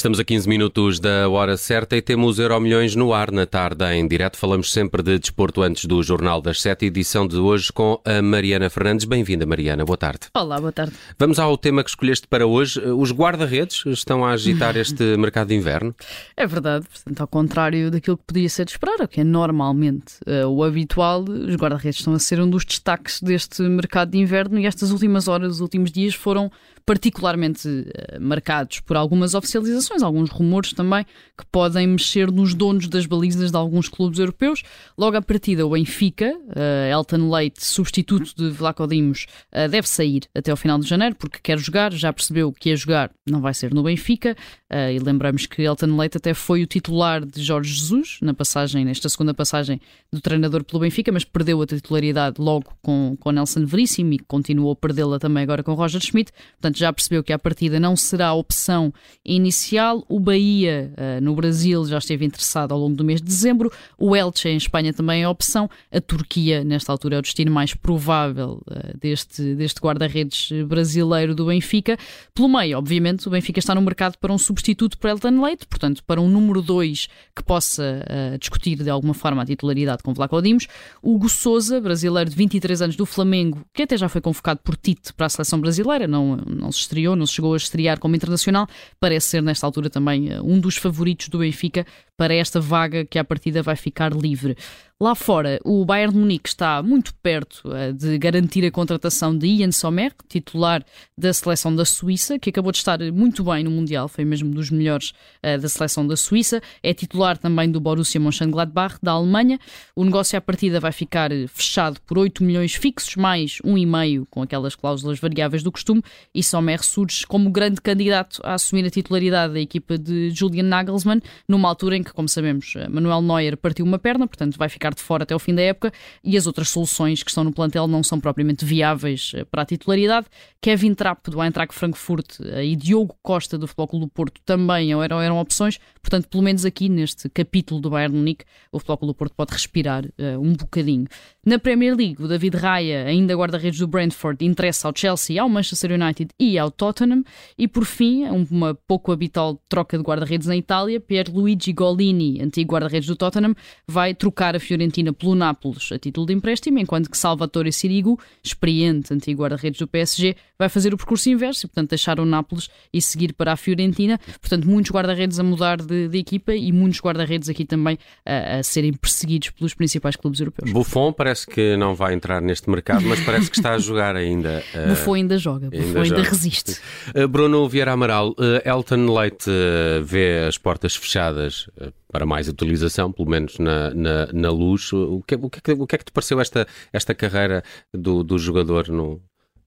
Estamos a 15 minutos da hora certa e temos Euromilhões no ar na tarde em direto. Falamos sempre de desporto antes do Jornal das Sete, edição de hoje com a Mariana Fernandes. Bem-vinda, Mariana. Boa tarde. Olá, boa tarde. Vamos ao tema que escolheste para hoje. Os guarda-redes estão a agitar este mercado de inverno? É verdade. Portanto, ao contrário daquilo que podia ser de esperar, o que é normalmente uh, o habitual, os guarda-redes estão a ser um dos destaques deste mercado de inverno e estas últimas horas, os últimos dias foram particularmente uh, marcados por algumas oficializações, alguns rumores também, que podem mexer nos donos das balizas de alguns clubes europeus. Logo à partida, o Benfica, uh, Elton Leite, substituto de Vlaco Dimos, uh, deve sair até ao final de janeiro, porque quer jogar, já percebeu que ia jogar, não vai ser no Benfica, e lembramos que Elton Leite até foi o titular de Jorge Jesus, na passagem, nesta segunda passagem do treinador pelo Benfica, mas perdeu a titularidade logo com, com Nelson Veríssimo e continuou a perdê-la também agora com Roger Schmidt. Portanto, já percebeu que a partida não será a opção inicial. O Bahia, uh, no Brasil, já esteve interessado ao longo do mês de dezembro. O Elche, em Espanha, também é a opção. A Turquia, nesta altura, é o destino mais provável uh, deste, deste guarda-redes brasileiro do Benfica. Pelo meio, obviamente, o Benfica está no mercado para um substituto para Elton Leite, portanto, para um número 2 que possa uh, discutir de alguma forma a titularidade com Vlaco Dimos. Hugo Souza, brasileiro de 23 anos do Flamengo, que até já foi convocado por Tite para a seleção brasileira, não, não se estreou, não se chegou a estrear como internacional, parece ser nesta altura também eh, um dos favoritos do Benfica para esta vaga que à partida vai ficar livre. Lá fora, o Bayern de Munique está muito perto uh, de garantir a contratação de Ian Sommer, titular da seleção da Suíça, que acabou de estar muito bem no Mundial, foi mesmo dos melhores uh, da seleção da Suíça. É titular também do Borussia Mönchengladbach, da Alemanha. O negócio à partida vai ficar fechado por 8 milhões fixos, mais 1,5 com aquelas cláusulas variáveis do costume, e Sommer surge como grande candidato a assumir a titularidade da equipa de Julian Nagelsmann, numa altura em que, como sabemos, Manuel Neuer partiu uma perna, portanto vai ficar ficar de fora até ao fim da época e as outras soluções que estão no plantel não são propriamente viáveis eh, para a titularidade. Kevin Trapp do Eintracht Frankfurt eh, e Diogo Costa do Futebol Clube do Porto também eram, eram opções, portanto, pelo menos aqui neste capítulo do Bayern Munique, o Futebol Clube do Porto pode respirar uh, um bocadinho. Na Premier League, o David Raya, ainda guarda-redes do Brentford, interessa ao Chelsea, ao Manchester United e ao Tottenham. E por fim, uma pouco habitual troca de guarda-redes na Itália, Pierluigi Golini, antigo guarda-redes do Tottenham, vai trocar a Fiorentina pelo Nápoles a título de empréstimo, enquanto que Salvatore Sirigu, experiente antigo guarda-redes do PSG, vai fazer o percurso inverso e, portanto, deixar o Nápoles e seguir para a Fiorentina. Portanto, muitos guarda-redes a mudar de, de, equipa e muitos guarda-redes aqui também a, a serem perseguidos pelos principais clubes europeus. Buffon parece parece que não vai entrar neste mercado, mas parece que está a jogar ainda. Uh, Buffon ainda joga, Buffon ainda, ainda resiste. Uh, Bruno Vieira Amaral, uh, Elton Leite uh, vê as portas fechadas para mais atualização, pelo menos na, na, na luz. O que, o, que, o que é que te pareceu esta, esta carreira do, do jogador no,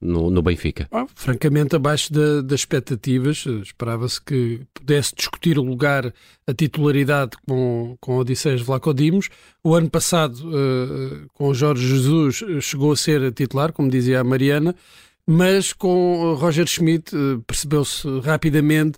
no, no Benfica? Oh, francamente, abaixo das da expectativas. Esperava-se que pudesse discutir o lugar, a titularidade com, com Odisseias Vlacodimos. O ano passado, uh, com Jorge Jesus, chegou a ser titular, como dizia a Mariana, mas com Roger Schmidt uh, percebeu-se rapidamente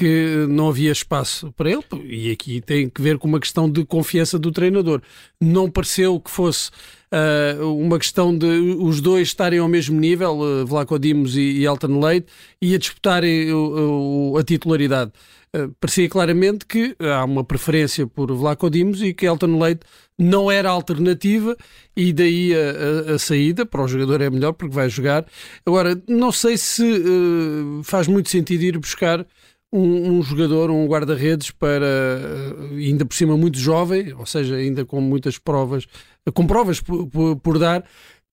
que não havia espaço para ele, e aqui tem que ver com uma questão de confiança do treinador. Não pareceu que fosse uh, uma questão de os dois estarem ao mesmo nível, uh, Vlaco Dimos e, e Elton Leite, e a disputarem uh, a titularidade. Uh, parecia claramente que há uma preferência por Vlaco Dimos e que Elton Leite não era alternativa e daí a, a, a, saída para o jogador é melhor porque vai jogar. Agora, não sei se uh, faz muito sentido ir buscar um, um, jogador, um guarda-redes para uh, ainda por cima muito jovem, ou seja, ainda com muitas provas com provas por, por, por dar,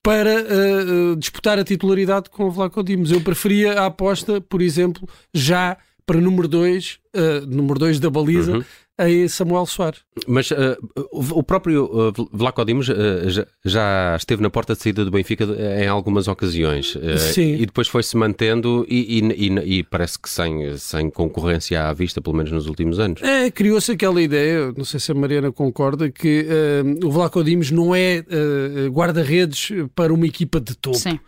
para uh, disputar a titularidade com o Vlaco Dimos. Eu preferia a aposta, por exemplo, já para número 2, uh, número 2 da baliza, uhum em Samuel Soares. Mas uh, o próprio uh, Vlaco Dimos uh, já, já, esteve na porta de saída do Benfica em algumas ocasiões. Uh, Sim. E depois foi-se mantendo e, e, e, e, parece que sem, sem concorrência à vista, pelo menos nos últimos anos. É, criou-se aquela ideia, não sei se a Mariana concorda, que o Vlaco Dimos não é guarda-redes para uma equipa de topo. Sim.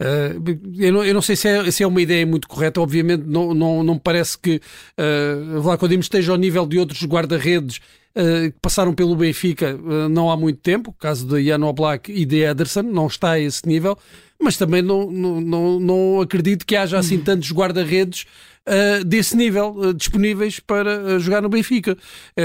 Uh, eu, não, eu, não, sei se é, se é, uma ideia muito correta, obviamente não, não, não parece que uh, Vlaco Dimos esteja ao nível de outros guarda-redes uh, que passaram pelo Benfica uh, não há muito tempo, o caso de Jan Oblak e de Ederson, não está a esse nível, mas também não, não, não, não acredito que haja assim tantos guarda-redes uh, desse nível uh, disponíveis para uh, jogar no Benfica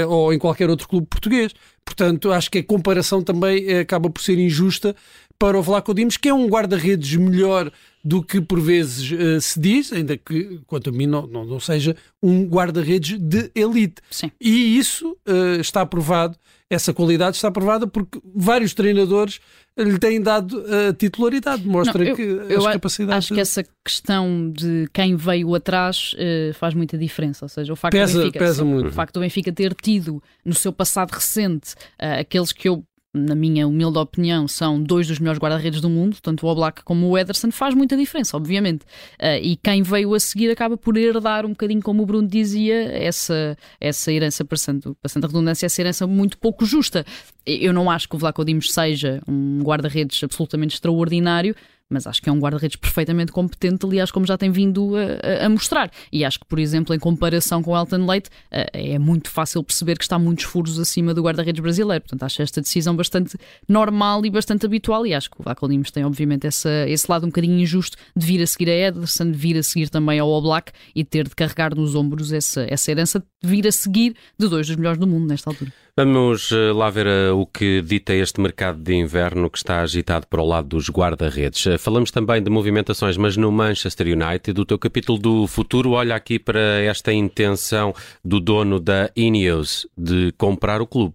ou em qualquer outro clube português. Portanto, acho que a comparação também acaba por ser injusta para o Vlaco Dimos, que é um guarda-redes melhor do que por vezes uh, se diz, ainda que, quanto a mim, não, não, não seja um guarda-redes de elite. Sim. E isso uh, está provado, essa qualidade está provada porque vários treinadores lhe têm dado a titularidade, mostra não, eu, que eu as capacidades. Acho que essa questão de quem veio atrás uh, faz muita diferença, ou seja, o facto pesa, do Benfica, pesa muito. o facto do Benfica ter tido no seu passado recente aqueles que eu na minha humilde opinião, são dois dos melhores guarda-redes do mundo, tanto o Oblak como o Ederson, faz muita diferença, obviamente. Uh, e quem veio a seguir acaba por herdar um bocadinho, como o Bruno dizia, essa, essa herança, passando, passando a redundância, essa herança muito pouco justa. Eu não acho que o Vlaco Dimos seja um guarda-redes absolutamente extraordinário, mas acho que é um guarda-redes perfeitamente competente, aliás, como já tem vindo a, a, mostrar. E acho que, por exemplo, em comparação com o Elton Leite, é muito fácil perceber que está muitos furos acima do guarda-redes brasileiro. Portanto, acho esta decisão bastante normal e bastante habitual. E acho que o Vaco tem, obviamente, essa, esse lado um bocadinho injusto de vir a seguir a Ederson, de vir a seguir também ao Oblak e ter de carregar nos ombros essa, essa herança de vir a seguir de dois dos melhores do mundo nesta altura. Vamos eh, lá ver eh, o que dita este mercado de inverno que está agitado para o lado dos guarda-redes. Falamos também de movimentações, mas no Manchester United, o teu capítulo do futuro olha aqui para esta intenção do dono da Ineos de comprar o clube.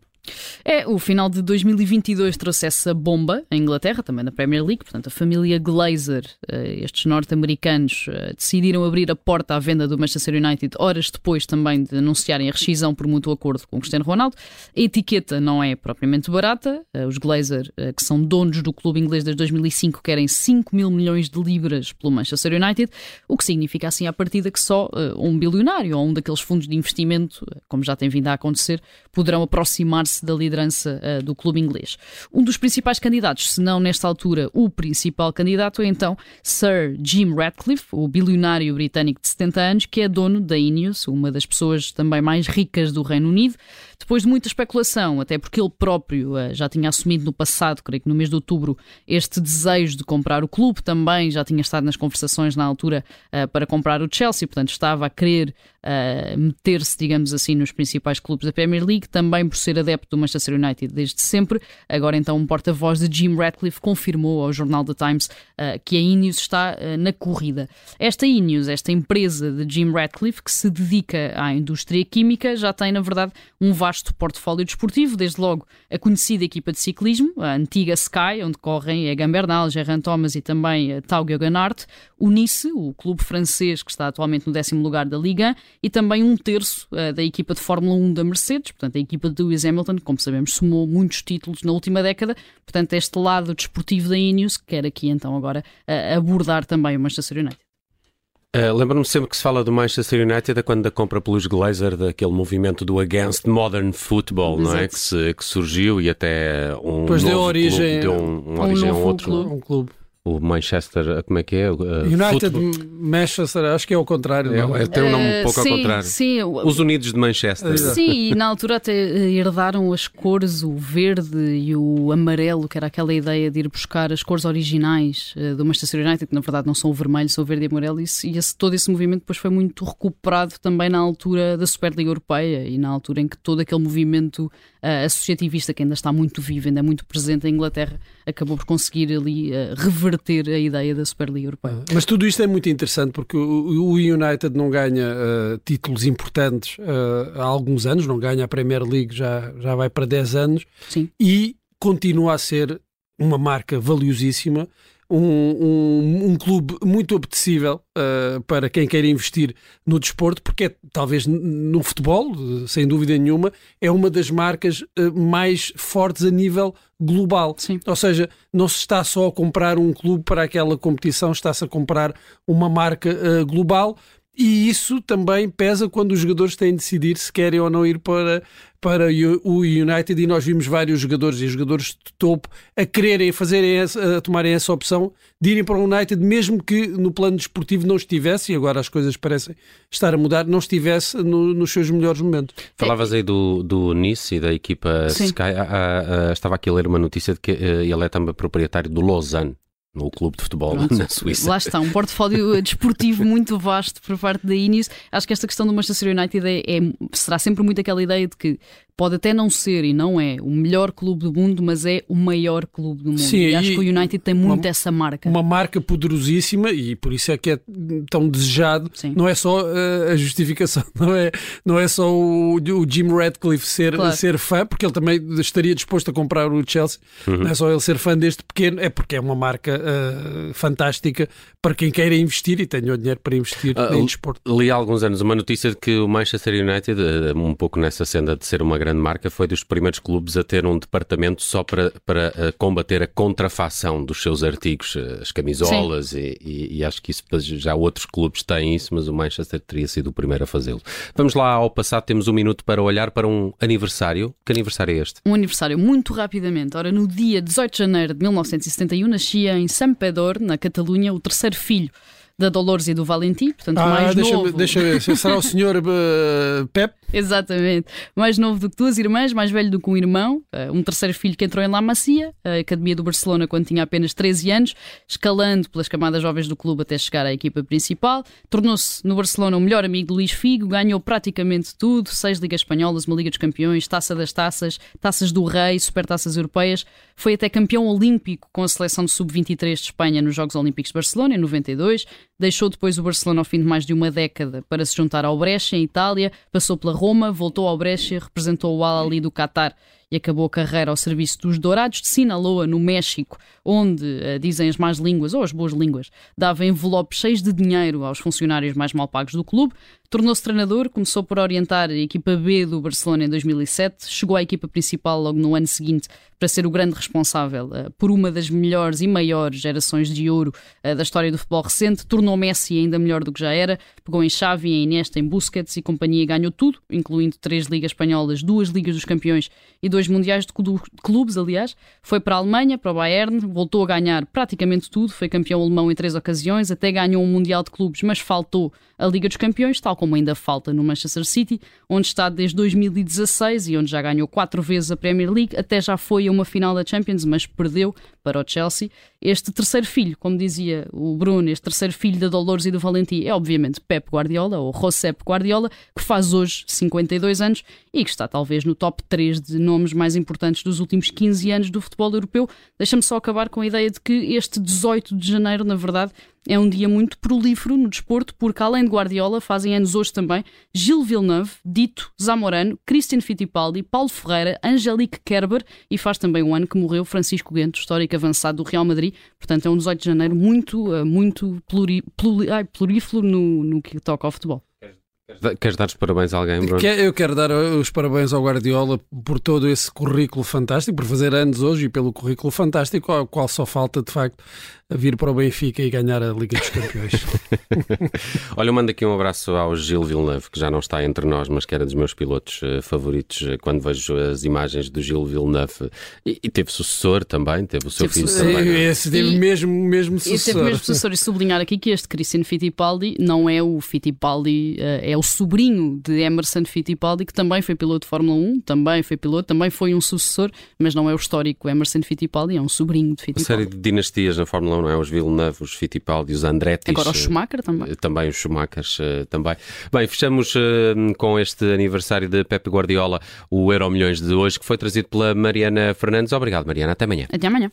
É, o final de 2022 trouxe essa bomba em Inglaterra, também na Premier League. Portanto, a família Glazer, eh, estes norte-americanos, eh, decidiram abrir a porta à venda do Manchester United horas depois também de anunciarem a rescisão por mútuo acordo com Cristiano Ronaldo. A etiqueta não é propriamente barata. Eh, os Glazer, que são donos do clube inglês desde 2005, querem 5 mil milhões de libras pelo Manchester United, o que significa assim à partida que só um bilionário ou um daqueles fundos de investimento, como já tem vindo a acontecer, poderão aproximar-se da liderança uh, do clube inglês. Um dos principais candidatos, se não nesta altura o principal candidato, é então Sir Jim Ratcliffe, o bilionário britânico de 70 anos, que é dono da Ineos, uma das pessoas também mais ricas do Reino Unido. Depois de muita especulação, até porque ele próprio uh, já tinha assumido no passado, creio que no mês de outubro, este desejo de comprar o clube, também já tinha estado nas conversações na altura uh, para comprar o Chelsea, portanto estava a querer meter-se, digamos assim, nos principais clubes da Premier League, também por ser adepto do Manchester United desde sempre. Agora, então, um porta-voz de Jim Ratcliffe confirmou ao jornal The Times que a Ineos está na corrida. Esta Ineos, esta empresa de Jim Ratcliffe, que se dedica à indústria química, já tem, na verdade, um vasto portfólio desportivo, desde logo a conhecida equipa de ciclismo, a antiga Sky, onde correm Egan Bernal, Gerard Thomas e também a Tau Geoghegan o Nice, o clube francês que está atualmente no décimo lugar da Liga, e também um terço uh, da equipa de Fórmula 1 da Mercedes, portanto a equipa de Lewis Hamilton, como sabemos, somou muitos títulos na última década, portanto este lado desportivo da Ineos, que quer aqui então agora uh, abordar também o Manchester United. Uh, Lembro-me sempre que se fala do Manchester United é quando da compra pelos Glazer, daquele movimento do Against Modern Football, Exato. não é? Que, se, que surgiu e até um. Depois deu origem, clube, deu um, um origem a outro. Clube. Um clube o Manchester, como é que é? Uh, United Football. Manchester, acho que é o contrário. É, é, tem um nome um pouco sim, ao contrário. Sim, Os Unidos de Manchester. Sim, e na altura até herdaram as cores, o verde e o amarelo, que era aquela ideia de ir buscar as cores originais uh, do Manchester United, que na verdade não são o vermelho, são o verde e amarelo, e, e esse, todo esse movimento depois foi muito recuperado também na altura da Superliga Europeia e na altura em que todo aquele movimento uh, associativista, que ainda está muito vivo, ainda é muito presente em Inglaterra, acabou por conseguir ali uh, reverter a ideia da Superliga Europeia. Ah, mas tudo isto é muito interessante porque o United não ganha uh, títulos importantes uh, há alguns anos, não ganha a Premier League já, já vai para 10 anos Sim. e continua a ser uma marca valiosíssima um, um, um, clube muito apetecível uh, para quem queira investir no desporto, porque é, talvez no futebol, sem dúvida nenhuma, é uma das marcas uh, mais fortes a nível global. Sim. Ou seja, não se está só a comprar um clube para aquela competição, está-se a comprar uma marca uh, global e isso também pesa quando os jogadores têm de decidir se querem ou não ir para, para o United e nós vimos vários jogadores e jogadores de topo a quererem fazerem essa, a tomarem essa opção de irem para o United, mesmo que no plano desportivo não estivesse, e agora as coisas parecem estar a mudar, não estivesse no, nos seus melhores momentos. Falavas aí do, do Nice e da equipa Sim. Sky. Ah, ah, ah, estava aqui a ler uma notícia de que eh, ele é também proprietário do Lausanne no clube de futebol Pronto. na Suíça. Lá está, um portfólio desportivo muito vasto por parte da Ineos. Acho que esta questão do Manchester United é, é, será sempre muito aquela ideia de que pode até não ser e não é o melhor clube do mundo, mas é o maior clube do mundo. Sim, e acho e que o United tem muito uma, essa marca. Uma marca poderosíssima e por isso é que é tão desejado. Sim. Não é só uh, a justificação, não é, não é só o, o Jim Radcliffe ser, claro. ser fã, porque ele também estaria disposto a comprar o Chelsea. Uhum. Não é só ele ser fã deste pequeno, é porque é uma marca uh, fantástica para quem queira investir e tenha o dinheiro para investir uh, em desporto. Li há alguns anos uma notícia de que o Manchester United, um pouco nessa senda de ser uma grande marca, foi dos primeiros clubes a ter um departamento só para, para uh, combater a contrafação dos seus artigos, as camisolas, e, e, e, acho que isso já outros clubes têm isso, mas o Manchester teria sido o primeiro a fazê-lo. Vamos lá ao passado, temos um minuto para olhar para um aniversário. Que aniversário é este? Um aniversário, muito rapidamente. Ora, no dia 18 de janeiro de 1971, nascia em Sampedor, na Catalunha, o terceiro filho da Dolores e do Valentim, portanto ah, mais deixa, novo. Deixa ver, será o senhor uh, Pep? Exatamente. Mais novo do que duas irmãs, mais velho do que um irmão, uh, um terceiro filho que entrou em La Masia, a Academia do Barcelona, quando tinha apenas 13 anos, escalando pelas camadas jovens do clube até chegar à equipa principal. Tornou-se no Barcelona o melhor amigo de Luís Figo, ganhou praticamente tudo: seis Ligas Espanholas, uma Liga dos Campeões, Taça das Taças, Taças do Rei, Supertaças Europeias. Foi até campeão olímpico com a seleção de sub-23 de Espanha nos Jogos Olímpicos de Barcelona, em 92. Deixou depois o Barcelona ao fim de mais de uma década para se juntar ao Brescia, em Itália, passou pela Roma, voltou ao Brescia, representou o Al-Ali do Qatar acabou a carreira ao serviço dos Dourados de Sinaloa, no México, onde, uh, dizem as más línguas, ou as boas línguas, dava envelopes cheios de dinheiro aos funcionários mais mal pagos do clube. Tornou-se treinador, começou por orientar a equipa B do Barcelona em 2007, chegou à equipa principal logo no ano seguinte para ser o grande responsável uh, por uma das melhores e maiores gerações de ouro uh, da história do futebol recente, tornou Messi ainda melhor do que já era, pegou em Xavi, em Iniesta, em Busquets e companhia ganhou tudo, incluindo três ligas espanholas, duas ligas dos campeões e dois mundiais de clubes, aliás. Foi para a Alemanha, para o Bayern, voltou a ganhar praticamente tudo, foi campeão alemão em três ocasiões, até ganhou um mundial de clubes, mas faltou a Liga dos Campeões, tal como ainda falta no Manchester City, onde está desde 2016 e onde já ganhou quatro vezes a Premier League, até já foi a uma final da Champions, mas perdeu para o Chelsea. Este terceiro filho, como dizia o Bruno, este terceiro filho da Dolores e do Valentim é obviamente Pep Guardiola, ou Josep Guardiola, que faz hoje 52 anos e que está talvez no top 3 de nomes mais importantes dos últimos 15 anos do futebol europeu. Deixa-me só acabar com a ideia de que este 18 de janeiro, na verdade, é um dia muito prolífero no desporto, porque além de Guardiola, fazem anos hoje também Gilles Villeneuve, Dito Zamorano, Christian Fittipaldi, Paulo Ferreira, Angelique Kerber e faz também um ano que morreu Francisco Guento, histórico avançado do Real Madrid. Portanto, é um 18 de janeiro muito, eh, muito pluri, pluri, ai, plurífero no, no que toca ao futebol. Queres dar os parabéns a alguém, Bruno? Eu quero dar os parabéns ao Guardiola por todo esse currículo fantástico, por fazer anos hoje e pelo currículo fantástico, ao qual só falta, de facto, vir para o Benfica e ganhar a Liga dos Campeões. Olha, eu mando aqui um abraço ao Gil Villeneuve, que já não está entre nós, mas que era dos meus pilotos uh, favoritos uh, quando vejo as imagens do Gil Villeneuve. E, e teve sucessor também, teve o seu teve filho também. É? Esse teve e, mesmo, mesmo sucessor. E teve mesmo sucessor. E sublinhar aqui que este Cristiano Fittipaldi não é o Fittipaldi, uh, é o sobrinho de Emerson Fittipaldi, que também foi piloto de Fórmula 1, também foi piloto, também foi um sucessor, mas não é o histórico Emerson Fittipaldi, é um sobrinho de Fittipaldi. Uma série de dinastias na Fórmula 1 não é? Os Villeneuve, os Fittipaldi, os Andretti. Agora o Schumacher também. Eh, também os Schumachers uh, também. Bem, fechamos com este aniversário de Pepe Guardiola, o Euro Milhões de hoje, que foi trazido pela Mariana Fernandes. Obrigado, Mariana. Até amanhã. Até amanhã.